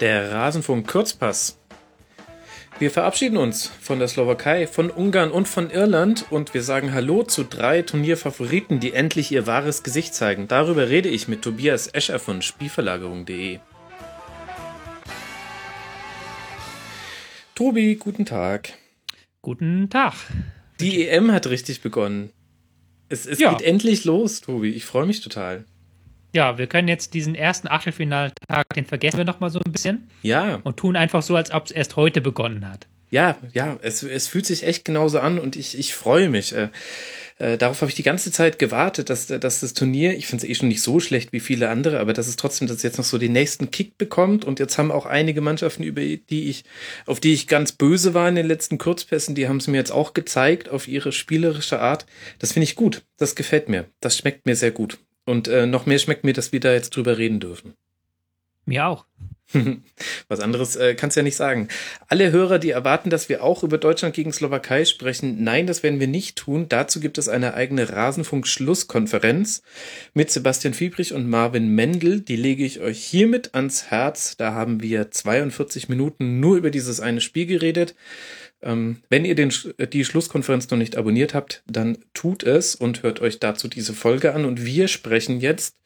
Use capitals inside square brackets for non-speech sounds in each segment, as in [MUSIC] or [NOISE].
der Rasenfunk Kurzpass. Wir verabschieden uns von der Slowakei, von Ungarn und von Irland und wir sagen Hallo zu drei Turnierfavoriten, die endlich ihr wahres Gesicht zeigen. Darüber rede ich mit Tobias Escher von Spielverlagerung.de. Tobi, guten Tag. Guten Tag. Die EM hat richtig begonnen. Es, es ja. geht endlich los, Tobi. Ich freue mich total. Ja, wir können jetzt diesen ersten Achtelfinaltag, den vergessen wir noch mal so ein bisschen. Ja. Und tun einfach so, als ob es erst heute begonnen hat. Ja, ja, es, es fühlt sich echt genauso an und ich, ich freue mich. Äh, äh, darauf habe ich die ganze Zeit gewartet, dass, dass das Turnier, ich finde es eh schon nicht so schlecht wie viele andere, aber dass es trotzdem, dass es jetzt noch so den nächsten Kick bekommt. Und jetzt haben auch einige Mannschaften, über die ich, auf die ich ganz böse war in den letzten Kurzpässen, die haben es mir jetzt auch gezeigt auf ihre spielerische Art. Das finde ich gut. Das gefällt mir. Das schmeckt mir sehr gut. Und äh, noch mehr schmeckt mir, dass wir da jetzt drüber reden dürfen. Mir auch. [LAUGHS] Was anderes äh, kannst ja nicht sagen. Alle Hörer, die erwarten, dass wir auch über Deutschland gegen Slowakei sprechen, nein, das werden wir nicht tun. Dazu gibt es eine eigene Rasenfunk-Schlusskonferenz mit Sebastian Fiebrich und Marvin Mendel. Die lege ich euch hiermit ans Herz. Da haben wir 42 Minuten nur über dieses eine Spiel geredet. Ähm, wenn ihr den, die Schlusskonferenz noch nicht abonniert habt, dann tut es und hört euch dazu diese Folge an. Und wir sprechen jetzt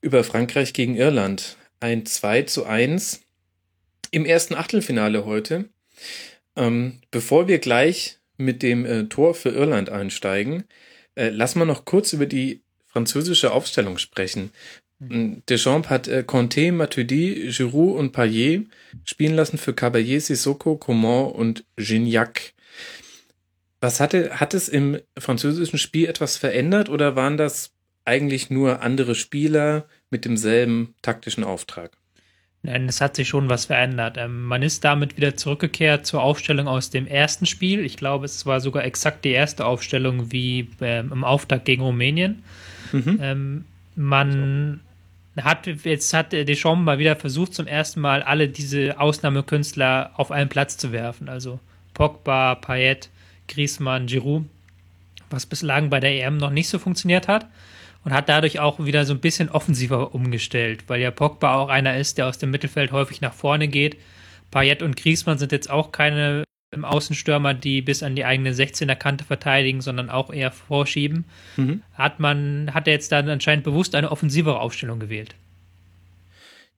über Frankreich gegen Irland. Ein 2 zu 1 im ersten Achtelfinale heute. Ähm, bevor wir gleich mit dem äh, Tor für Irland einsteigen, äh, lass mal noch kurz über die französische Aufstellung sprechen. Deschamps hat äh, Conte, Matuidi, Giroud und Payet spielen lassen für Caballé, Sissoko, Coman und Gignac. Was hatte, hat es im französischen Spiel etwas verändert oder waren das eigentlich nur andere Spieler mit demselben taktischen Auftrag? Nein, es hat sich schon was verändert. Ähm, man ist damit wieder zurückgekehrt zur Aufstellung aus dem ersten Spiel. Ich glaube, es war sogar exakt die erste Aufstellung wie ähm, im Auftakt gegen Rumänien. Mhm. Ähm, man hat jetzt hat Deschamps mal wieder versucht, zum ersten Mal alle diese Ausnahmekünstler auf einen Platz zu werfen. Also Pogba, Payet, Griezmann, Giroud, was bislang bei der EM noch nicht so funktioniert hat. Und hat dadurch auch wieder so ein bisschen offensiver umgestellt, weil ja Pogba auch einer ist, der aus dem Mittelfeld häufig nach vorne geht. Payet und Griezmann sind jetzt auch keine im Außenstürmer, die bis an die eigene 16er Kante verteidigen, sondern auch eher vorschieben, mhm. hat man, hat er jetzt dann anscheinend bewusst eine offensivere Aufstellung gewählt.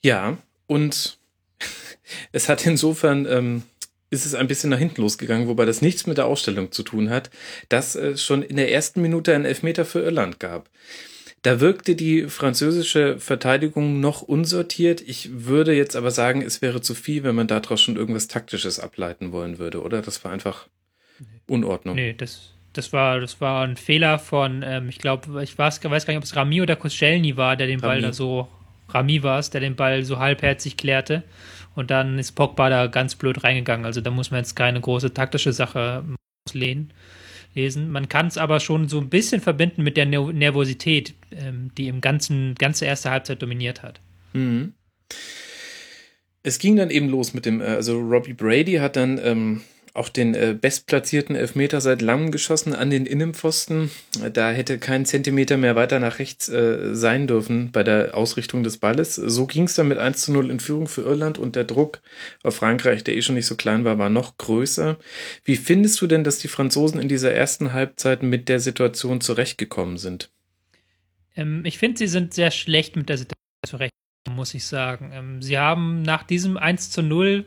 Ja, und [LAUGHS] es hat insofern, ähm, ist es ein bisschen nach hinten losgegangen, wobei das nichts mit der Ausstellung zu tun hat, dass es schon in der ersten Minute einen Elfmeter für Irland gab. Da wirkte die französische Verteidigung noch unsortiert. Ich würde jetzt aber sagen, es wäre zu viel, wenn man daraus schon irgendwas Taktisches ableiten wollen würde, oder? Das war einfach Unordnung. Nee, das, das war, das war ein Fehler von, ähm, ich glaube, ich weiß, weiß, gar nicht, ob es Rami oder Koscielny war, der den Rami. Ball da so, Rami war es, der den Ball so halbherzig klärte. Und dann ist Pogba da ganz blöd reingegangen. Also da muss man jetzt keine große taktische Sache auslehnen lesen. Man kann es aber schon so ein bisschen verbinden mit der Nervosität, ähm, die im ganzen ganze erste Halbzeit dominiert hat. Mhm. Es ging dann eben los mit dem, äh, also Robbie Brady hat dann ähm, auch den äh, bestplatzierten Elfmeter seit langem geschossen an den Innenpfosten. Da hätte kein Zentimeter mehr weiter nach rechts äh, sein dürfen bei der Ausrichtung des Balles. So ging es dann mit 1 zu 0 in Führung für Irland und der Druck auf Frankreich, der eh schon nicht so klein war, war noch größer. Wie findest du denn, dass die Franzosen in dieser ersten Halbzeit mit der Situation zurechtgekommen sind? Ähm, ich finde, sie sind sehr schlecht mit der Situation zurechtgekommen, muss ich sagen. Ähm, sie haben nach diesem 1 zu 0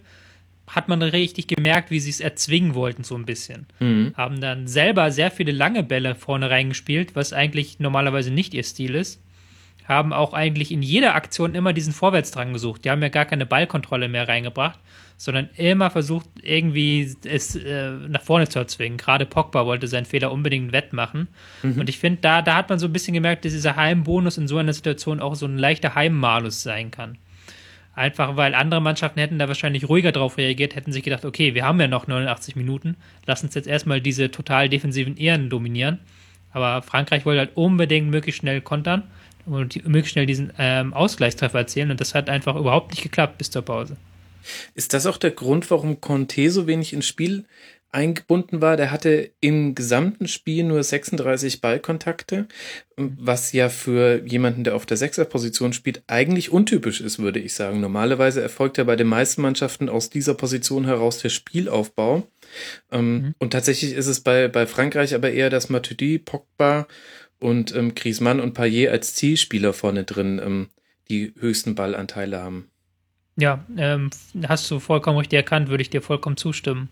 hat man richtig gemerkt, wie sie es erzwingen wollten, so ein bisschen. Mhm. Haben dann selber sehr viele lange Bälle vorne reingespielt, was eigentlich normalerweise nicht ihr Stil ist. Haben auch eigentlich in jeder Aktion immer diesen Vorwärtsdrang gesucht. Die haben ja gar keine Ballkontrolle mehr reingebracht, sondern immer versucht, irgendwie es äh, nach vorne zu erzwingen. Gerade Pogba wollte seinen Fehler unbedingt wettmachen. Mhm. Und ich finde, da, da hat man so ein bisschen gemerkt, dass dieser Heimbonus in so einer Situation auch so ein leichter Heimmalus sein kann. Einfach weil andere Mannschaften hätten da wahrscheinlich ruhiger drauf reagiert, hätten sich gedacht, okay, wir haben ja noch 89 Minuten, lass uns jetzt erstmal diese total defensiven Ehren dominieren. Aber Frankreich wollte halt unbedingt möglichst schnell kontern und möglichst schnell diesen ähm, Ausgleichstreffer erzielen und das hat einfach überhaupt nicht geklappt bis zur Pause. Ist das auch der Grund, warum Conte so wenig ins Spiel eingebunden war. Der hatte im gesamten Spiel nur 36 Ballkontakte, was ja für jemanden, der auf der Sechserposition spielt, eigentlich untypisch ist, würde ich sagen. Normalerweise erfolgt ja bei den meisten Mannschaften aus dieser Position heraus der Spielaufbau. Ähm, mhm. Und tatsächlich ist es bei, bei Frankreich aber eher, dass Matuidi, Pogba und ähm, Griezmann und Payet als Zielspieler vorne drin ähm, die höchsten Ballanteile haben. Ja, ähm, hast du vollkommen richtig erkannt, würde ich dir vollkommen zustimmen.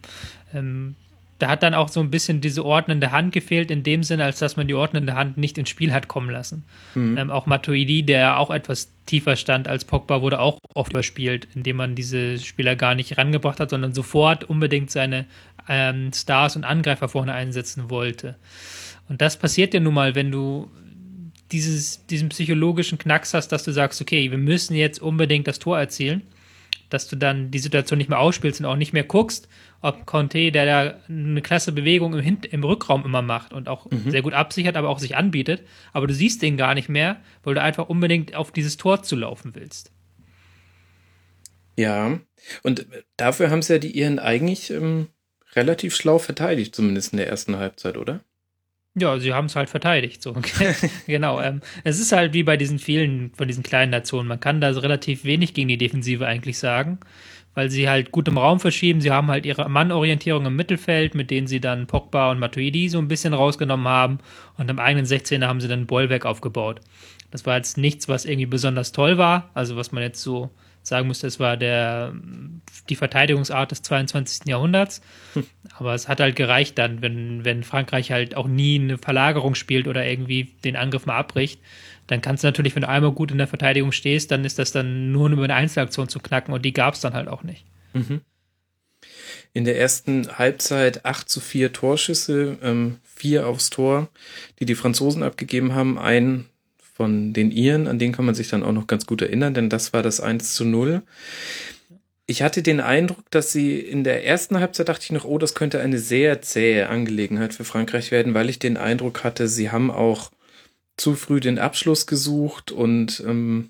Ähm, da hat dann auch so ein bisschen diese ordnende Hand gefehlt, in dem Sinne, als dass man die ordnende Hand nicht ins Spiel hat kommen lassen. Mhm. Ähm, auch Matuidi, der auch etwas tiefer stand als Pogba, wurde auch oft überspielt, indem man diese Spieler gar nicht rangebracht hat, sondern sofort unbedingt seine ähm, Stars und Angreifer vorne einsetzen wollte. Und das passiert ja nun mal, wenn du dieses, diesen psychologischen Knacks hast, dass du sagst, okay, wir müssen jetzt unbedingt das Tor erzielen dass du dann die Situation nicht mehr ausspielst und auch nicht mehr guckst, ob Conte, der da eine klasse Bewegung im, Hin im Rückraum immer macht und auch mhm. sehr gut absichert, aber auch sich anbietet, aber du siehst den gar nicht mehr, weil du einfach unbedingt auf dieses Tor zu laufen willst. Ja, und dafür haben sie ja die Iren eigentlich ähm, relativ schlau verteidigt, zumindest in der ersten Halbzeit, oder? Ja, sie haben es halt verteidigt. So. [LAUGHS] genau. Ähm, es ist halt wie bei diesen vielen von diesen kleinen Nationen. Man kann da relativ wenig gegen die Defensive eigentlich sagen, weil sie halt gut im Raum verschieben. Sie haben halt ihre Mannorientierung im Mittelfeld, mit denen sie dann Pogba und Matuidi so ein bisschen rausgenommen haben. Und im eigenen 16er haben sie dann Bollwerk aufgebaut. Das war jetzt nichts, was irgendwie besonders toll war. Also was man jetzt so sagen müsste, es war der, die Verteidigungsart des 22. Jahrhunderts. Hm. Aber es hat halt gereicht dann, wenn, wenn Frankreich halt auch nie eine Verlagerung spielt oder irgendwie den Angriff mal abbricht. Dann kannst du natürlich, wenn du einmal gut in der Verteidigung stehst, dann ist das dann nur über eine Einzelaktion zu knacken und die gab es dann halt auch nicht. Mhm. In der ersten Halbzeit 8 zu 4 Torschüsse, ähm, vier aufs Tor, die die Franzosen abgegeben haben, ein von den Iren, an den kann man sich dann auch noch ganz gut erinnern, denn das war das 1 zu 0. Ich hatte den Eindruck, dass sie in der ersten Halbzeit dachte ich noch, oh, das könnte eine sehr zähe Angelegenheit für Frankreich werden, weil ich den Eindruck hatte, sie haben auch zu früh den Abschluss gesucht und ähm,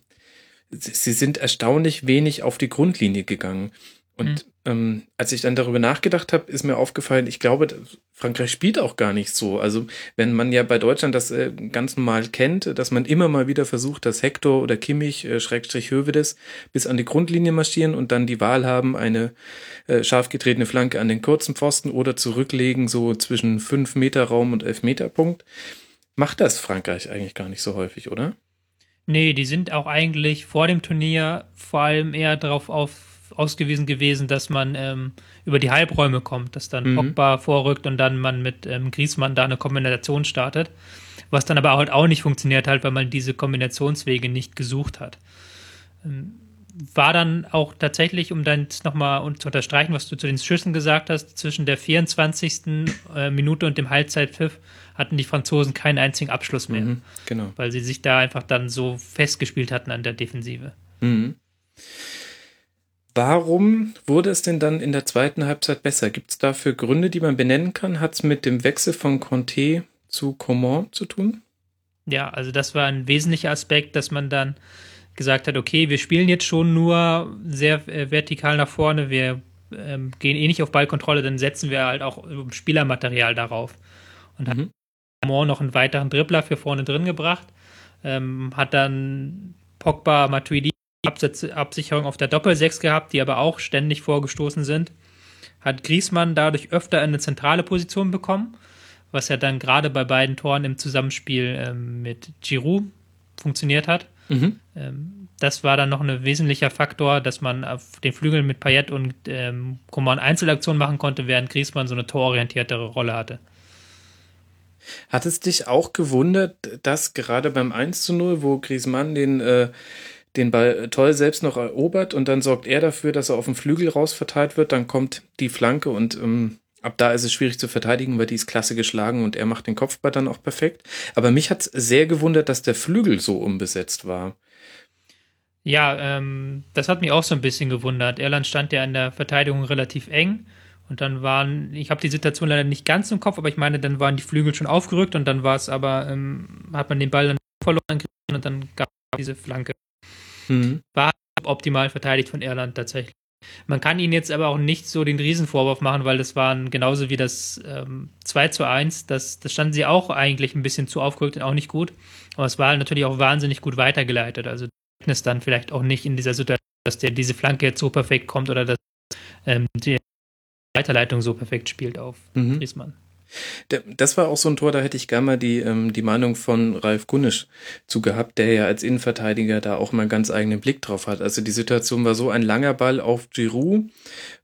sie sind erstaunlich wenig auf die Grundlinie gegangen. Und mhm. ähm, als ich dann darüber nachgedacht habe, ist mir aufgefallen, ich glaube, Frankreich spielt auch gar nicht so. Also wenn man ja bei Deutschland das äh, ganz normal kennt, dass man immer mal wieder versucht, dass Hector oder Kimmich, äh, Schrägstrich Hövedes, bis an die Grundlinie marschieren und dann die Wahl haben, eine äh, scharf getretene Flanke an den kurzen Pfosten oder zurücklegen, so zwischen 5 Meter Raum und 11 Meter Punkt. Macht das Frankreich eigentlich gar nicht so häufig, oder? Nee, die sind auch eigentlich vor dem Turnier vor allem eher darauf auf ausgewiesen gewesen, dass man ähm, über die Halbräume kommt, dass dann mhm. Pogba vorrückt und dann man mit ähm, Griezmann da eine Kombination startet. Was dann aber halt auch nicht funktioniert hat, weil man diese Kombinationswege nicht gesucht hat. Ähm, war dann auch tatsächlich, um dann nochmal zu unterstreichen, was du zu den Schüssen gesagt hast, zwischen der 24. Äh, Minute und dem Halbzeitpfiff hatten die Franzosen keinen einzigen Abschluss mehr. Mhm, genau. Weil sie sich da einfach dann so festgespielt hatten an der Defensive. Mhm. Warum wurde es denn dann in der zweiten Halbzeit besser? Gibt es dafür Gründe, die man benennen kann? Hat es mit dem Wechsel von Conte zu Coman zu tun? Ja, also das war ein wesentlicher Aspekt, dass man dann gesagt hat, okay, wir spielen jetzt schon nur sehr äh, vertikal nach vorne, wir ähm, gehen eh nicht auf Ballkontrolle, dann setzen wir halt auch Spielermaterial darauf. Und mhm. hat Coman noch einen weiteren Dribbler für vorne drin gebracht, ähm, hat dann Pogba, Matuidi Absicherung auf der Doppelsechs gehabt, die aber auch ständig vorgestoßen sind. Hat Griesmann dadurch öfter eine zentrale Position bekommen, was ja dann gerade bei beiden Toren im Zusammenspiel ähm, mit Giroud funktioniert hat. Mhm. Ähm, das war dann noch ein wesentlicher Faktor, dass man auf den Flügeln mit Payet und ähm, Coman Einzelaktionen machen konnte, während Griesmann so eine tororientiertere Rolle hatte. Hat es dich auch gewundert, dass gerade beim 1 zu 0, wo Griezmann den äh, den Ball toll selbst noch erobert und dann sorgt er dafür, dass er auf dem Flügel rausverteilt wird. Dann kommt die Flanke und ähm, ab da ist es schwierig zu verteidigen, weil die ist klasse geschlagen und er macht den Kopfball dann auch perfekt. Aber mich hat es sehr gewundert, dass der Flügel so unbesetzt war. Ja, ähm, das hat mich auch so ein bisschen gewundert. Irland stand ja in der Verteidigung relativ eng. Und dann waren, ich habe die Situation leider nicht ganz im Kopf, aber ich meine, dann waren die Flügel schon aufgerückt und dann war es aber, ähm, hat man den Ball dann verloren und dann gab es diese Flanke. Mhm. War optimal verteidigt von Irland tatsächlich. Man kann ihnen jetzt aber auch nicht so den Riesenvorwurf machen, weil das waren genauso wie das ähm, 2 zu 1, das, das standen sie auch eigentlich ein bisschen zu aufgerückt und auch nicht gut. Aber es war natürlich auch wahnsinnig gut weitergeleitet. Also ist dann vielleicht auch nicht in dieser Situation, dass der diese Flanke jetzt so perfekt kommt oder dass ähm, die Weiterleitung so perfekt spielt auf mhm. Griezmann. Das war auch so ein Tor, da hätte ich gerne mal die, ähm, die Meinung von Ralf Gunnisch zu gehabt, der ja als Innenverteidiger da auch mal einen ganz eigenen Blick drauf hat. Also die Situation war so ein langer Ball auf Giroud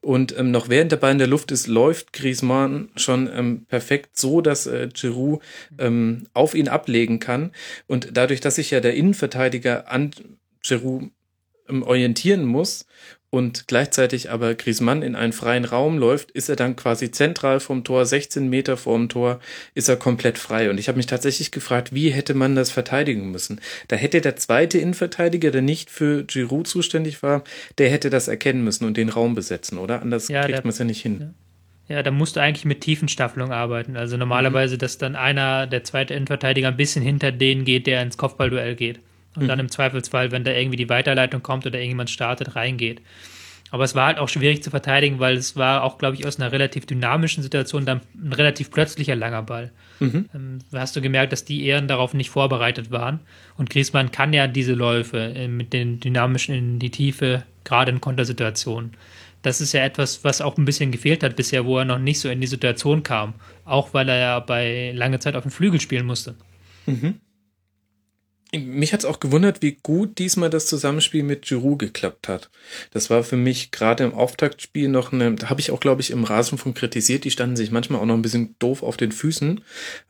und ähm, noch während der Ball in der Luft ist, läuft Griezmann schon ähm, perfekt so, dass äh, Giroud ähm, auf ihn ablegen kann. Und dadurch, dass sich ja der Innenverteidiger an Giroud ähm, orientieren muss und gleichzeitig aber Griezmann in einen freien Raum läuft, ist er dann quasi zentral vom Tor, 16 Meter vorm Tor, ist er komplett frei. Und ich habe mich tatsächlich gefragt, wie hätte man das verteidigen müssen? Da hätte der zweite Innenverteidiger, der nicht für Giroud zuständig war, der hätte das erkennen müssen und den Raum besetzen, oder? Anders ja, kriegt man es ja nicht hin. Ja. ja, da musst du eigentlich mit Tiefenstaffelung arbeiten. Also normalerweise, mhm. dass dann einer, der zweite Innenverteidiger, ein bisschen hinter den geht, der ins Kopfballduell geht und mhm. dann im Zweifelsfall, wenn da irgendwie die Weiterleitung kommt oder irgendjemand startet, reingeht. Aber es war halt auch schwierig zu verteidigen, weil es war auch, glaube ich, aus einer relativ dynamischen Situation dann ein relativ plötzlicher langer Ball. Mhm. Ähm, hast du gemerkt, dass die Ehren darauf nicht vorbereitet waren. Und Griezmann kann ja diese Läufe äh, mit den dynamischen in die Tiefe, gerade in Kontersituationen. Das ist ja etwas, was auch ein bisschen gefehlt hat bisher, wo er noch nicht so in die Situation kam. Auch weil er ja bei lange Zeit auf dem Flügel spielen musste. Mhm. Mich hat's auch gewundert, wie gut diesmal das Zusammenspiel mit Giroud geklappt hat. Das war für mich gerade im Auftaktspiel noch eine, da habe ich auch, glaube ich, im Rasenfunk kritisiert, die standen sich manchmal auch noch ein bisschen doof auf den Füßen.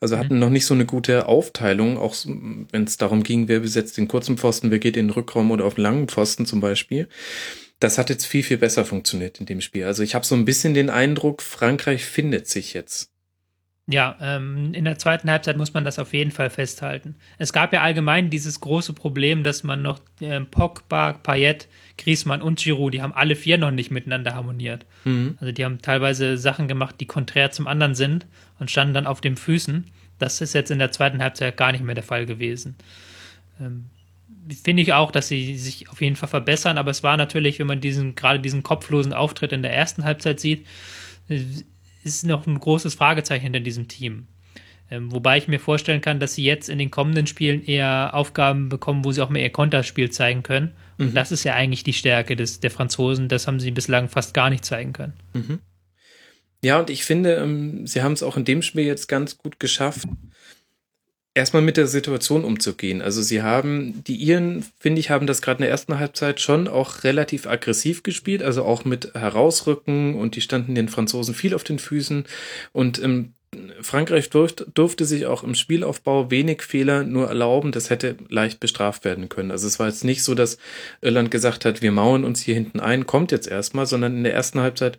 Also hatten mhm. noch nicht so eine gute Aufteilung, auch wenn es darum ging, wer besetzt den kurzen Pfosten, wer geht in den Rückraum oder auf den langen Pfosten zum Beispiel. Das hat jetzt viel, viel besser funktioniert in dem Spiel. Also ich habe so ein bisschen den Eindruck, Frankreich findet sich jetzt. Ja, ähm, in der zweiten Halbzeit muss man das auf jeden Fall festhalten. Es gab ja allgemein dieses große Problem, dass man noch äh, Pogba, Payet, Griezmann und Giroud, die haben alle vier noch nicht miteinander harmoniert. Mhm. Also die haben teilweise Sachen gemacht, die konträr zum anderen sind und standen dann auf den Füßen. Das ist jetzt in der zweiten Halbzeit gar nicht mehr der Fall gewesen. Ähm, Finde ich auch, dass sie sich auf jeden Fall verbessern, aber es war natürlich, wenn man diesen, gerade diesen kopflosen Auftritt in der ersten Halbzeit sieht, ist noch ein großes Fragezeichen hinter diesem Team. Ähm, wobei ich mir vorstellen kann, dass sie jetzt in den kommenden Spielen eher Aufgaben bekommen, wo sie auch mehr ihr Konterspiel zeigen können. Und mhm. das ist ja eigentlich die Stärke des, der Franzosen. Das haben sie bislang fast gar nicht zeigen können. Mhm. Ja, und ich finde, ähm, sie haben es auch in dem Spiel jetzt ganz gut geschafft, erstmal mit der Situation umzugehen. Also sie haben, die Iren, finde ich, haben das gerade in der ersten Halbzeit schon auch relativ aggressiv gespielt, also auch mit Herausrücken und die standen den Franzosen viel auf den Füßen und ähm, Frankreich durfte, durfte sich auch im Spielaufbau wenig Fehler nur erlauben. Das hätte leicht bestraft werden können. Also es war jetzt nicht so, dass Irland gesagt hat, wir mauern uns hier hinten ein, kommt jetzt erstmal, sondern in der ersten Halbzeit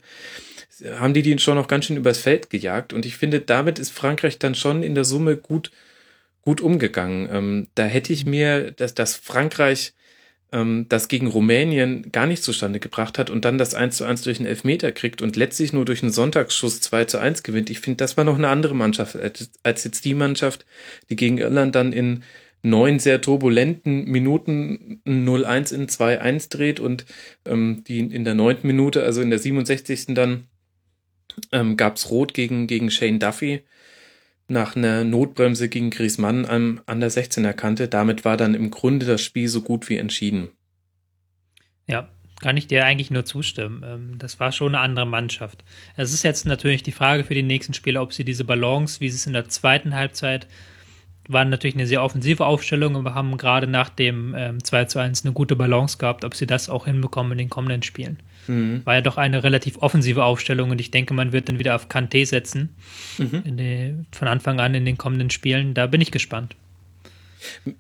haben die die schon noch ganz schön übers Feld gejagt. Und ich finde, damit ist Frankreich dann schon in der Summe gut gut umgegangen. Ähm, da hätte ich mir, dass, dass Frankreich ähm, das gegen Rumänien gar nicht zustande gebracht hat und dann das 1 zu 1 durch einen Elfmeter kriegt und letztlich nur durch einen Sonntagsschuss 2 zu 1 gewinnt. Ich finde, das war noch eine andere Mannschaft als, als jetzt die Mannschaft, die gegen Irland dann in neun sehr turbulenten Minuten 0-1 in 2-1 dreht und ähm, die in der neunten Minute, also in der 67. dann ähm, gab es Rot gegen, gegen Shane Duffy nach einer Notbremse gegen Griezmann an, an der 16er Kante. Damit war dann im Grunde das Spiel so gut wie entschieden. Ja, kann ich dir eigentlich nur zustimmen. Ähm, das war schon eine andere Mannschaft. Es ist jetzt natürlich die Frage für die nächsten Spiele, ob sie diese Balance, wie sie es in der zweiten Halbzeit waren natürlich eine sehr offensive Aufstellung und wir haben gerade nach dem ähm, 2 zu 1 eine gute Balance gehabt, ob sie das auch hinbekommen in den kommenden Spielen. Mhm. War ja doch eine relativ offensive Aufstellung und ich denke, man wird dann wieder auf Kanté setzen. Mhm. Die, von Anfang an in den kommenden Spielen. Da bin ich gespannt.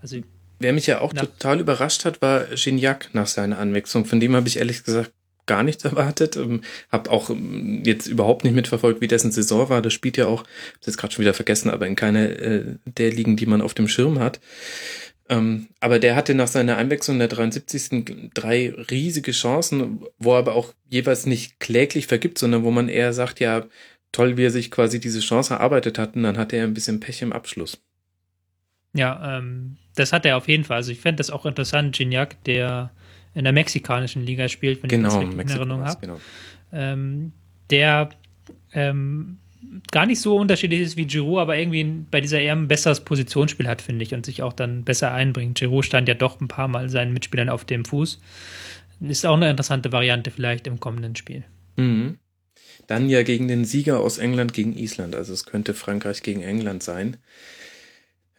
Also, Wer mich ja auch total überrascht hat, war Gignac nach seiner Anwechslung. Von dem habe ich ehrlich gesagt gar nichts [LAUGHS] erwartet. Ähm, habe auch ähm, jetzt überhaupt nicht mitverfolgt, wie dessen Saison war. Das spielt ja auch, ich jetzt gerade schon wieder vergessen, aber in keiner äh, der Ligen, die man auf dem Schirm hat. Ähm, aber der hatte nach seiner Einwechslung in der 73. drei riesige Chancen, wo er aber auch jeweils nicht kläglich vergibt, sondern wo man eher sagt, ja, toll, wie er sich quasi diese Chance erarbeitet hat, und dann hatte er ein bisschen Pech im Abschluss. Ja, ähm, das hat er auf jeden Fall. Also ich fände das auch interessant, Gignac, der in der mexikanischen Liga spielt, wenn genau, ich das richtig in Erinnerung habe. Genau. Ähm, der ähm, gar nicht so unterschiedlich ist wie Giroud, aber irgendwie bei dieser eher ein besseres Positionsspiel hat, finde ich, und sich auch dann besser einbringt. Giroud stand ja doch ein paar Mal seinen Mitspielern auf dem Fuß. Ist auch eine interessante Variante vielleicht im kommenden Spiel. Mhm. Dann ja gegen den Sieger aus England gegen Island. Also es könnte Frankreich gegen England sein.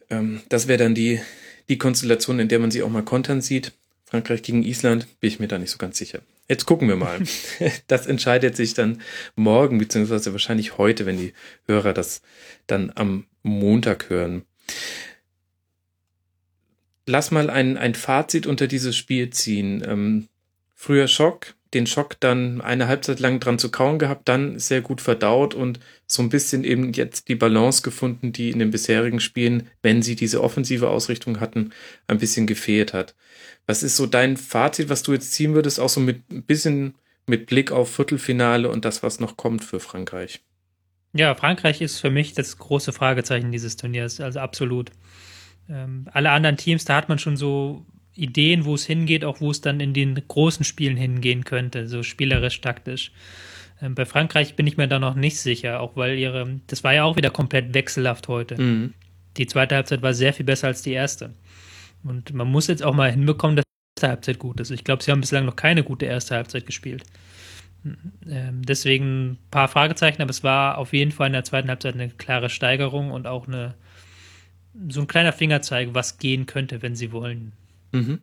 Ähm, das wäre dann die, die Konstellation, in der man sie auch mal kontern sieht. Frankreich gegen Island, bin ich mir da nicht so ganz sicher. Jetzt gucken wir mal. [LAUGHS] Das entscheidet sich dann morgen, beziehungsweise wahrscheinlich heute, wenn die Hörer das dann am Montag hören. Lass mal ein, ein Fazit unter dieses Spiel ziehen. Ähm, früher Schock, den Schock dann eine Halbzeit lang dran zu kauen gehabt, dann sehr gut verdaut und so ein bisschen eben jetzt die Balance gefunden, die in den bisherigen Spielen, wenn sie diese offensive Ausrichtung hatten, ein bisschen gefehlt hat. Was ist so dein Fazit, was du jetzt ziehen würdest, auch so mit ein bisschen mit Blick auf Viertelfinale und das, was noch kommt für Frankreich? Ja, Frankreich ist für mich das große Fragezeichen dieses Turniers, also absolut. Ähm, alle anderen Teams, da hat man schon so Ideen, wo es hingeht, auch wo es dann in den großen Spielen hingehen könnte, so spielerisch, taktisch. Ähm, bei Frankreich bin ich mir da noch nicht sicher, auch weil ihre, das war ja auch wieder komplett wechselhaft heute. Mhm. Die zweite Halbzeit war sehr viel besser als die erste. Und man muss jetzt auch mal hinbekommen, dass die erste Halbzeit gut ist. Ich glaube, sie haben bislang noch keine gute erste Halbzeit gespielt. Ähm, deswegen ein paar Fragezeichen, aber es war auf jeden Fall in der zweiten Halbzeit eine klare Steigerung und auch eine, so ein kleiner Fingerzeig, was gehen könnte, wenn sie wollen. Mhm.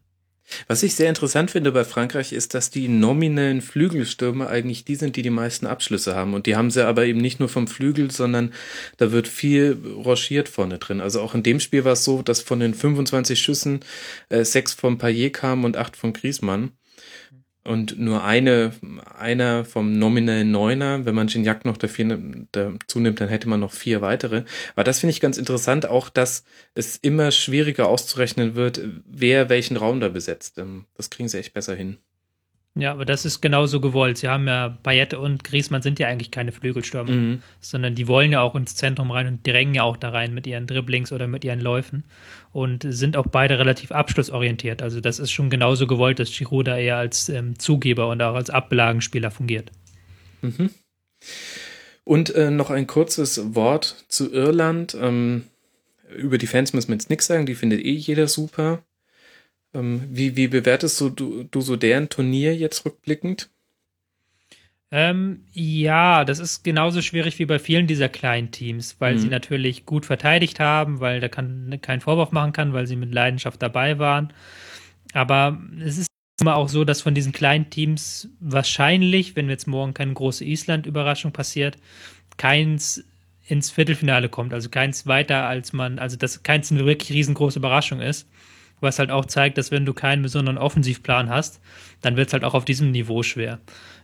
Was ich sehr interessant finde bei Frankreich ist, dass die nominellen Flügelstürmer eigentlich die sind, die die meisten Abschlüsse haben. Und die haben sie aber eben nicht nur vom Flügel, sondern da wird viel rochiert vorne drin. Also auch in dem Spiel war es so, dass von den 25 Schüssen äh, sechs von Payet kamen und acht von Griezmann und nur eine, einer vom nominellen Neuner, wenn man Gignac noch dafür dazu nimmt, dann hätte man noch vier weitere. Aber das finde ich ganz interessant, auch dass es immer schwieriger auszurechnen wird, wer welchen Raum da besetzt. Ähm, das kriegen sie echt besser hin. Ja, aber das ist genauso gewollt. Sie haben ja, Bayette und Griezmann sind ja eigentlich keine Flügelstürmer, mhm. sondern die wollen ja auch ins Zentrum rein und drängen ja auch da rein mit ihren Dribblings oder mit ihren Läufen und sind auch beide relativ abschlussorientiert. Also das ist schon genauso gewollt, dass Giroud da eher als ähm, Zugeber und auch als Ablagenspieler fungiert. Mhm. Und äh, noch ein kurzes Wort zu Irland. Ähm, über die Fans müssen wir jetzt nichts sagen, die findet eh jeder super. Ähm, wie, wie bewertest du, du, du so deren Turnier jetzt rückblickend? Ähm, ja, das ist genauso schwierig wie bei vielen dieser kleinen Teams, weil mhm. sie natürlich gut verteidigt haben, weil da kann kein Vorwurf machen kann, weil sie mit Leidenschaft dabei waren. Aber es ist immer auch so, dass von diesen kleinen Teams wahrscheinlich, wenn jetzt morgen keine große Island-Überraschung passiert, keins ins Viertelfinale kommt. Also keins weiter als man, also dass keins eine wirklich riesengroße Überraschung ist was halt auch zeigt, dass wenn du keinen besonderen Offensivplan hast, dann wird es halt auch auf diesem Niveau schwer.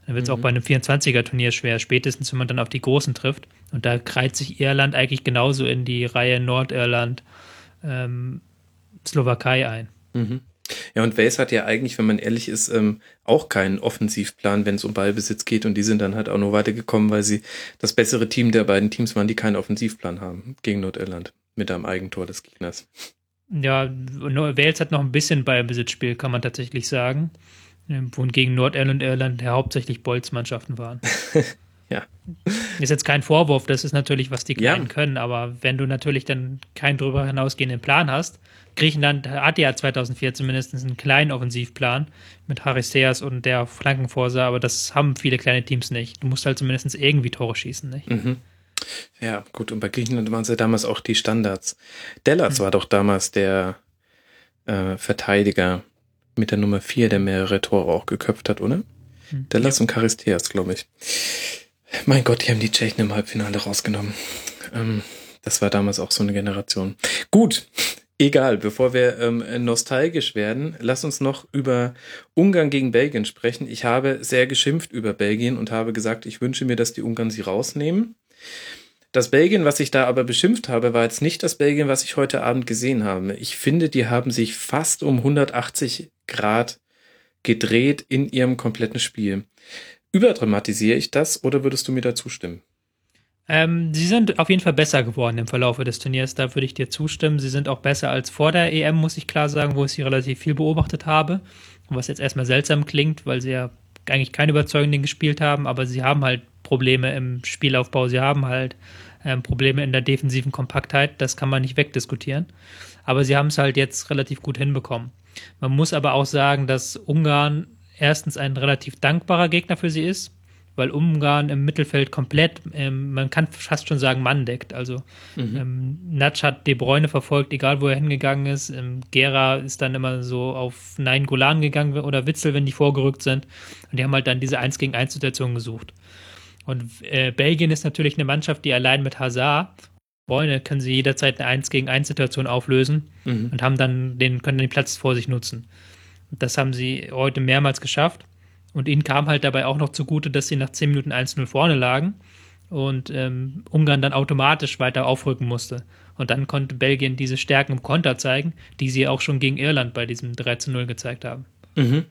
Dann wird es mhm. auch bei einem 24er-Turnier schwer, spätestens wenn man dann auf die Großen trifft. Und da kreizt sich Irland eigentlich genauso in die Reihe Nordirland, ähm, Slowakei ein. Mhm. Ja, und Wales hat ja eigentlich, wenn man ehrlich ist, ähm, auch keinen Offensivplan, wenn es um Ballbesitz geht. Und die sind dann halt auch nur weitergekommen, weil sie das bessere Team der beiden Teams waren, die keinen Offensivplan haben gegen Nordirland mit einem Eigentor des Gegners. Ja, Wales hat noch ein bisschen Ballbesitzspiel, kann man tatsächlich sagen. Ähm, wohingegen Nordirland und Irland ja hauptsächlich Bolzmannschaften waren. [LAUGHS] ja. Ist jetzt kein Vorwurf, das ist natürlich, was die Kleinen ja. können, aber wenn du natürlich dann keinen darüber hinausgehenden Plan hast, Griechenland hat ja 2004 zumindest einen kleinen Offensivplan mit Haristeas und der Flankenforsa, aber das haben viele kleine Teams nicht. Du musst halt zumindest irgendwie Tore schießen, nicht? Mhm. Ja, gut, und bei Griechenland waren es ja damals auch die Standards. Dellas mhm. war doch damals der äh, Verteidiger mit der Nummer 4, der mehrere Tore auch geköpft hat, oder? Mhm. Dellas ja. und Charisteas, glaube ich. Mein Gott, die haben die Tschechen im Halbfinale rausgenommen. Ähm, das war damals auch so eine Generation. Gut, egal, bevor wir ähm, nostalgisch werden, lass uns noch über Ungarn gegen Belgien sprechen. Ich habe sehr geschimpft über Belgien und habe gesagt, ich wünsche mir, dass die Ungarn sie rausnehmen. Das Belgien, was ich da aber beschimpft habe, war jetzt nicht das Belgien, was ich heute Abend gesehen habe. Ich finde, die haben sich fast um 180 Grad gedreht in ihrem kompletten Spiel. Überdramatisiere ich das oder würdest du mir da zustimmen? Ähm, sie sind auf jeden Fall besser geworden im Verlauf des Turniers, da würde ich dir zustimmen. Sie sind auch besser als vor der EM, muss ich klar sagen, wo ich sie relativ viel beobachtet habe. was jetzt erstmal seltsam klingt, weil sie ja eigentlich keine überzeugenden gespielt haben, aber sie haben halt Probleme im Spielaufbau, sie haben halt ähm, Probleme in der defensiven Kompaktheit, das kann man nicht wegdiskutieren. Aber sie haben es halt jetzt relativ gut hinbekommen. Man muss aber auch sagen, dass Ungarn erstens ein relativ dankbarer Gegner für sie ist, weil Ungarn im Mittelfeld komplett, ähm, man kann fast schon sagen, Mann deckt. Also mhm. ähm, Natsch hat De Bruyne verfolgt, egal wo er hingegangen ist. Ähm, Gera ist dann immer so auf Nein Golan gegangen oder Witzel, wenn die vorgerückt sind. Und die haben halt dann diese 1 gegen 1 Situation gesucht. Und äh, Belgien ist natürlich eine Mannschaft, die allein mit Hazard Bräune können sie jederzeit eine 1 gegen 1 Situation auflösen mhm. und haben dann den, können den Platz vor sich nutzen. Das haben sie heute mehrmals geschafft. Und ihnen kam halt dabei auch noch zugute, dass sie nach 10 Minuten 1-0 vorne lagen und ähm, Ungarn dann automatisch weiter aufrücken musste. Und dann konnte Belgien diese Stärken im Konter zeigen, die sie auch schon gegen Irland bei diesem 3-0 gezeigt haben. Mhm.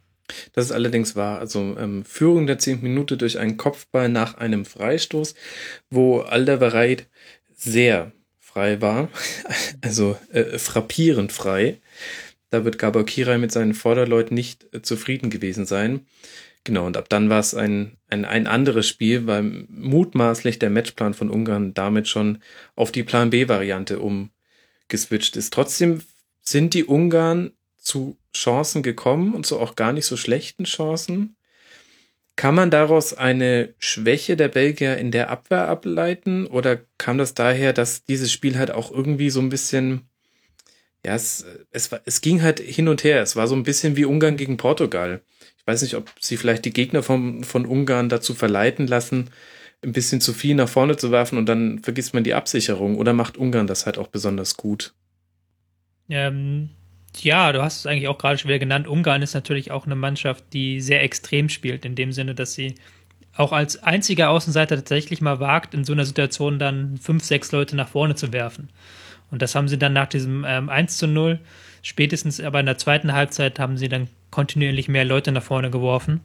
Das ist allerdings wahr. Also ähm, Führung der 10 Minute durch einen Kopfball nach einem Freistoß, wo Alderweireld sehr frei war, [LAUGHS] also äh, frappierend frei. Da wird Gabor Kirai mit seinen Vorderleuten nicht äh, zufrieden gewesen sein. Genau, und ab dann war es ein, ein, ein anderes Spiel, weil mutmaßlich der Matchplan von Ungarn damit schon auf die Plan B-Variante umgeswitcht ist. Trotzdem sind die Ungarn zu Chancen gekommen und so auch gar nicht so schlechten Chancen. Kann man daraus eine Schwäche der Belgier in der Abwehr ableiten oder kam das daher, dass dieses Spiel halt auch irgendwie so ein bisschen, ja, es, es, es ging halt hin und her. Es war so ein bisschen wie Ungarn gegen Portugal. Ich weiß nicht, ob sie vielleicht die Gegner von, von Ungarn dazu verleiten lassen, ein bisschen zu viel nach vorne zu werfen und dann vergisst man die Absicherung oder macht Ungarn das halt auch besonders gut? Ähm, ja, du hast es eigentlich auch gerade schon wieder genannt. Ungarn ist natürlich auch eine Mannschaft, die sehr extrem spielt, in dem Sinne, dass sie auch als einziger Außenseiter tatsächlich mal wagt, in so einer Situation dann fünf, sechs Leute nach vorne zu werfen. Und das haben sie dann nach diesem ähm, 1 zu 0, spätestens aber in der zweiten Halbzeit haben sie dann kontinuierlich mehr Leute nach vorne geworfen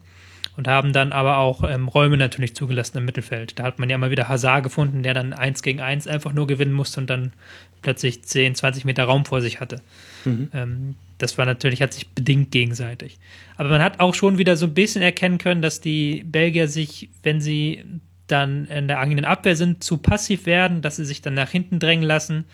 und haben dann aber auch ähm, Räume natürlich zugelassen im Mittelfeld. Da hat man ja mal wieder Hazard gefunden, der dann eins gegen eins einfach nur gewinnen musste und dann plötzlich 10, 20 Meter Raum vor sich hatte. Mhm. Ähm, das war natürlich, hat sich bedingt gegenseitig. Aber man hat auch schon wieder so ein bisschen erkennen können, dass die Belgier sich, wenn sie dann in der eigenen Abwehr sind, zu passiv werden, dass sie sich dann nach hinten drängen lassen,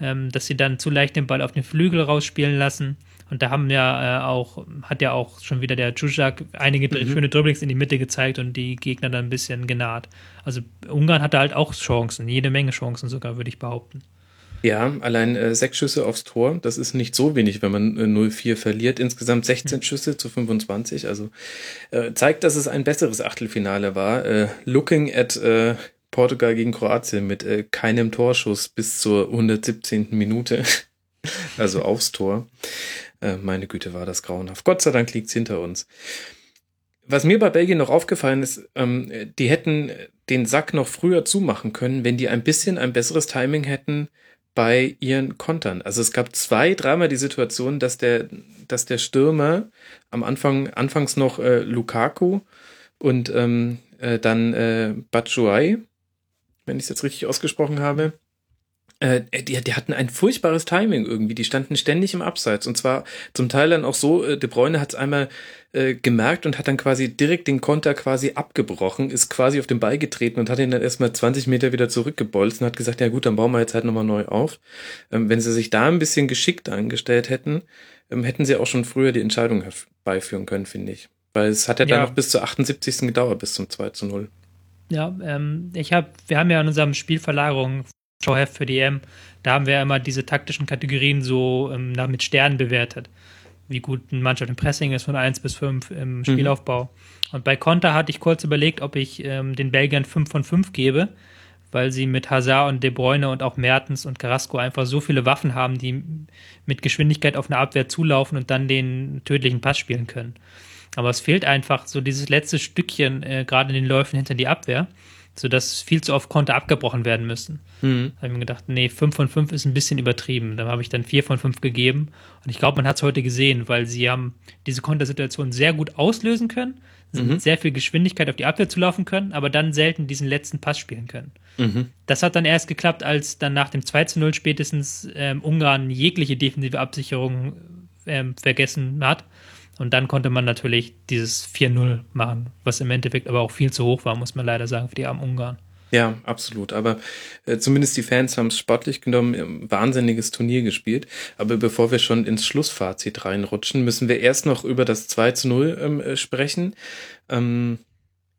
ähm, dass sie dann zu leicht den Ball auf den Flügel rausspielen lassen. Und da haben ja äh, auch, hat ja auch schon wieder der Czuzak einige mhm. schöne Dribblings in die Mitte gezeigt und die Gegner dann ein bisschen genaht. Also Ungarn hatte halt auch Chancen, jede Menge Chancen sogar, würde ich behaupten. Ja, allein äh, sechs Schüsse aufs Tor, das ist nicht so wenig, wenn man äh, 0-4 verliert. Insgesamt 16 mhm. Schüsse zu 25, also äh, zeigt, dass es ein besseres Achtelfinale war. Äh, looking at äh, Portugal gegen Kroatien mit äh, keinem Torschuss bis zur 117. Minute, [LAUGHS] also aufs Tor. Äh, meine Güte, war das grauenhaft. Gott sei Dank liegt's hinter uns. Was mir bei Belgien noch aufgefallen ist, ähm, die hätten den Sack noch früher zumachen können, wenn die ein bisschen ein besseres Timing hätten bei ihren Kontern. Also es gab zwei, dreimal die Situation, dass der, dass der Stürmer am Anfang, anfangs noch äh, Lukaku und ähm, äh, dann äh, Batshuayi, wenn ich es jetzt richtig ausgesprochen habe, äh, die, die hatten ein furchtbares Timing irgendwie. Die standen ständig im Abseits. Und zwar zum Teil dann auch so, äh, De Bruyne hat es einmal äh, gemerkt und hat dann quasi direkt den Konter quasi abgebrochen, ist quasi auf den Ball getreten und hat ihn dann erstmal 20 Meter wieder zurückgebolzt und hat gesagt, ja gut, dann bauen wir jetzt halt nochmal neu auf. Ähm, wenn sie sich da ein bisschen geschickt angestellt hätten, ähm, hätten sie auch schon früher die Entscheidung herbeiführen können, finde ich. Weil es hat ja, ja dann noch bis zur 78. gedauert, bis zum 2 zu 0. Ja, ähm, ich habe, wir haben ja in unserem Spielverlagerung Showheft für die EM, da haben wir ja immer diese taktischen Kategorien so ähm, mit Sternen bewertet. Wie gut eine Mannschaft im Pressing ist von 1 bis 5 im mhm. Spielaufbau. Mhm. Und bei Konter hatte ich kurz überlegt, ob ich ähm, den Belgiern 5 von 5 gebe, weil sie mit Hazard und De Bruyne und auch Mertens und Carrasco einfach so viele Waffen haben, die mit Geschwindigkeit auf eine Abwehr zulaufen und dann den tödlichen Pass spielen können. Aber es fehlt einfach so dieses letzte Stückchen, äh, gerade in den Läufen hinter die Abwehr sodass viel zu oft Konter abgebrochen werden müssen. Mhm. Da habe ich mir gedacht, nee, 5 von 5 ist ein bisschen übertrieben. Da habe ich dann 4 von 5 gegeben. Und ich glaube, man hat es heute gesehen, weil sie haben diese Kontersituation sehr gut auslösen können, mhm. mit sehr viel Geschwindigkeit auf die Abwehr zu laufen können, aber dann selten diesen letzten Pass spielen können. Mhm. Das hat dann erst geklappt, als dann nach dem 2 zu 0 spätestens ähm, Ungarn jegliche defensive Absicherung ähm, vergessen hat Und dann konnte man natürlich dieses 4-0 machen, was im Endeffekt aber auch viel zu hoch war, muss man leider sagen, für die armen Ungarn. Ja, absolut. Aber äh, zumindest die Fans haben es sportlich genommen, wahnsinniges Turnier gespielt. Aber bevor wir schon ins Schlussfazit reinrutschen, müssen wir erst noch über das 2 zu 0 ähm, äh, sprechen. Ähm,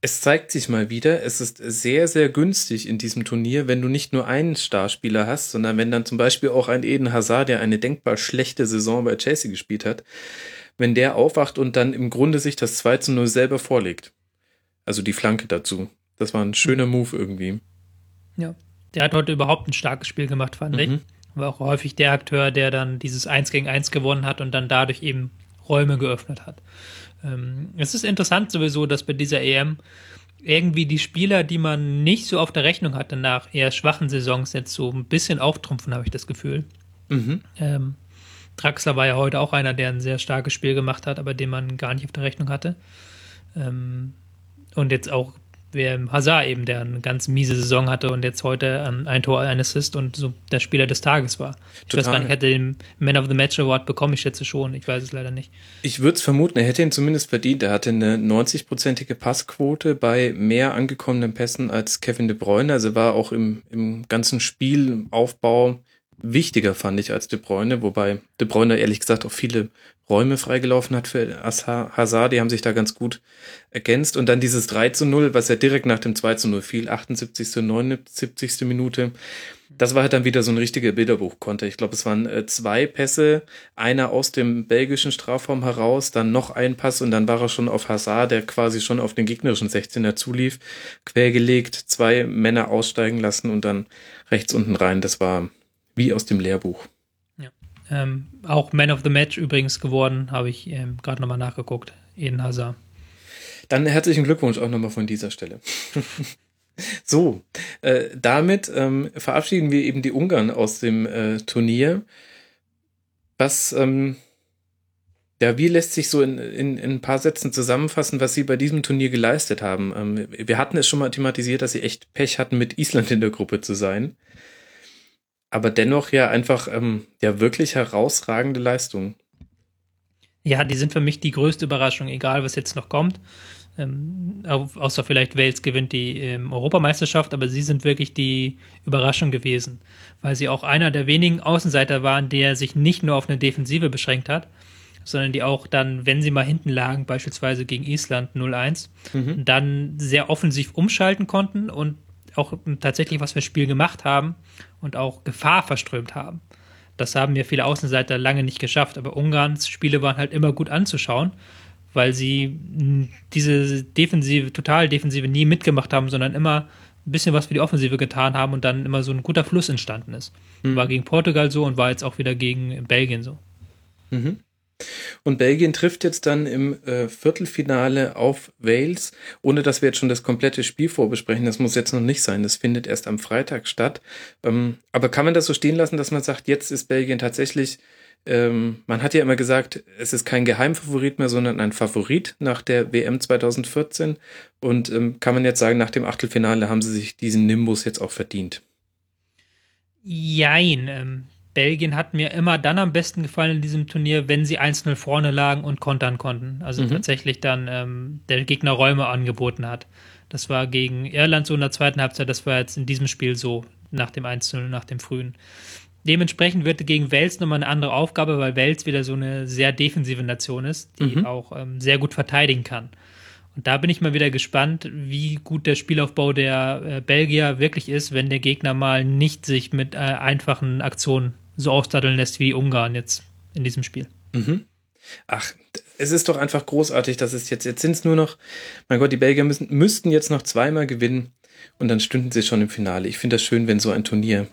es zeigt sich mal wieder, es ist sehr, sehr günstig in diesem Turnier, wenn du nicht nur einen Starspieler hast, sondern wenn dann zum Beispiel auch ein Eden Hazard, der eine denkbar schlechte Saison bei Chelsea gespielt hat, wenn der aufwacht und dann im Grunde sich das 2 zu 0 selber vorlegt. Also die Flanke dazu. Das war ein schöner Move irgendwie. Ja. Der hat heute überhaupt ein starkes Spiel gemacht, fand mhm. ich. War auch häufig der Akteur, der dann dieses 1 gegen 1 gewonnen hat und dann dadurch eben Räume geöffnet hat. Ähm, es ist interessant sowieso, dass bei dieser EM irgendwie die Spieler, die man nicht so auf der Rechnung hatte nach eher schwachen Saisons, jetzt so ein bisschen auftrumpfen, habe ich das Gefühl. Mhm. Ähm, Draxler war ja heute auch einer, der ein sehr starkes Spiel gemacht hat, aber den man gar nicht auf der Rechnung hatte. Ähm, und jetzt auch wer Hazard eben, der eine ganz miese Saison hatte und jetzt heute ähm, ein Tor, ein Assist und so der Spieler des Tages war. Ich Total. weiß gar nicht, hätte den Man of the Match Award bekommen, ich schätze schon, ich weiß es leider nicht. Ich würde es vermuten, er hätte ihn zumindest verdient. Er hatte eine 90-prozentige Passquote bei mehr angekommenen Pässen als Kevin De Bruyne, also war auch im, im ganzen Spielaufbau wichtiger, fand ich, als De Bruyne, wobei De Bruyne ehrlich gesagt auch viele Räume freigelaufen hat für Hazard, die haben sich da ganz gut ergänzt. Und dann dieses 3 zu 0, was ja direkt nach dem 2 zu 0 fiel, 78. und 79. Minute. Das war halt dann wieder so ein richtiger Bilderbuchkonter. Ich glaube, es waren äh, zwei Pässe, einer aus dem belgischen Strafraum heraus, dann noch ein Pass und dann war er schon auf Hazard, der quasi schon auf den gegnerischen 16er zulief, quergelegt, zwei Männer aussteigen lassen und dann rechts unten rein. Das war wie aus dem Lehrbuch. Ähm, auch Man of the Match übrigens geworden, habe ich ähm, gerade nochmal nachgeguckt. Eden Hazard. Dann herzlichen Glückwunsch auch nochmal von dieser Stelle. [LAUGHS] so, äh, damit ähm, verabschieden wir eben die Ungarn aus dem äh, Turnier. Was, ähm, ja, wie lässt sich so in, in, in ein paar Sätzen zusammenfassen, was sie bei diesem Turnier geleistet haben? Ähm, wir hatten es schon mal thematisiert, dass sie echt Pech hatten, mit Island in der Gruppe zu sein aber dennoch ja einfach ähm, ja wirklich herausragende Leistung. Ja, die sind für mich die größte Überraschung, egal was jetzt noch kommt. Ähm, außer vielleicht Wales gewinnt die ähm, Europameisterschaft, aber sie sind wirklich die Überraschung gewesen, weil sie auch einer der wenigen Außenseiter waren, der sich nicht nur auf eine Defensive beschränkt hat, sondern die auch dann, wenn sie mal hinten lagen, beispielsweise gegen Island 0-1, mhm. dann sehr offensiv umschalten konnten und auch tatsächlich was für Spiel gemacht haben und auch Gefahr verströmt haben. Das haben ja viele Außenseiter lange nicht geschafft, aber Ungarns Spiele waren halt immer gut anzuschauen, weil sie diese Defensive, total Defensive nie mitgemacht haben, sondern immer ein bisschen was für die Offensive getan haben und dann immer so ein guter Fluss entstanden ist. Mhm. War gegen Portugal so und war jetzt auch wieder gegen Belgien so. Mhm. Und Belgien trifft jetzt dann im äh, Viertelfinale auf Wales, ohne dass wir jetzt schon das komplette Spiel vorbesprechen. Das muss jetzt noch nicht sein. Das findet erst am Freitag statt. Ähm, aber kann man das so stehen lassen, dass man sagt, jetzt ist Belgien tatsächlich, ähm, man hat ja immer gesagt, es ist kein Geheimfavorit mehr, sondern ein Favorit nach der WM 2014. Und ähm, kann man jetzt sagen, nach dem Achtelfinale haben sie sich diesen Nimbus jetzt auch verdient? Jein. Belgien hat mir immer dann am besten gefallen in diesem Turnier, wenn sie 1-0 vorne lagen und kontern konnten. Also mhm. tatsächlich dann ähm, der Gegner Räume angeboten hat. Das war gegen Irland so in der zweiten Halbzeit, das war jetzt in diesem Spiel so, nach dem 1-0, nach dem frühen. Dementsprechend wird gegen Wales nochmal eine andere Aufgabe, weil Wales wieder so eine sehr defensive Nation ist, die mhm. auch ähm, sehr gut verteidigen kann. Und da bin ich mal wieder gespannt, wie gut der Spielaufbau der äh, Belgier wirklich ist, wenn der Gegner mal nicht sich mit äh, einfachen Aktionen so ausdatteln lässt wie Ungarn jetzt in diesem Spiel. Mhm. Ach, es ist doch einfach großartig, dass es jetzt, jetzt sind es nur noch, mein Gott, die Belgier müssen, müssten jetzt noch zweimal gewinnen und dann stünden sie schon im Finale. Ich finde das schön, wenn so ein Turnier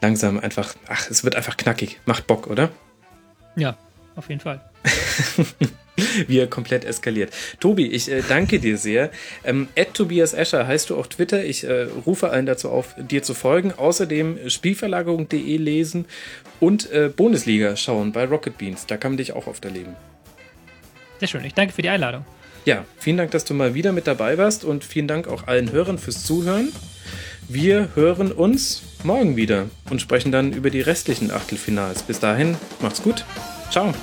langsam einfach, ach, es wird einfach knackig. Macht Bock, oder? Ja, auf jeden Fall. [LAUGHS] wie er komplett eskaliert. Tobi, ich äh, danke dir sehr. Ähm, Tobias Escher heißt du auf Twitter. Ich äh, rufe allen dazu auf, dir zu folgen. Außerdem Spielverlagerung.de lesen und äh, Bundesliga schauen bei Rocket Beans. Da kann man dich auch oft erleben. Sehr schön. Ich danke für die Einladung. Ja, vielen Dank, dass du mal wieder mit dabei warst und vielen Dank auch allen Hörern fürs Zuhören. Wir hören uns morgen wieder und sprechen dann über die restlichen Achtelfinals. Bis dahin, macht's gut. Ciao.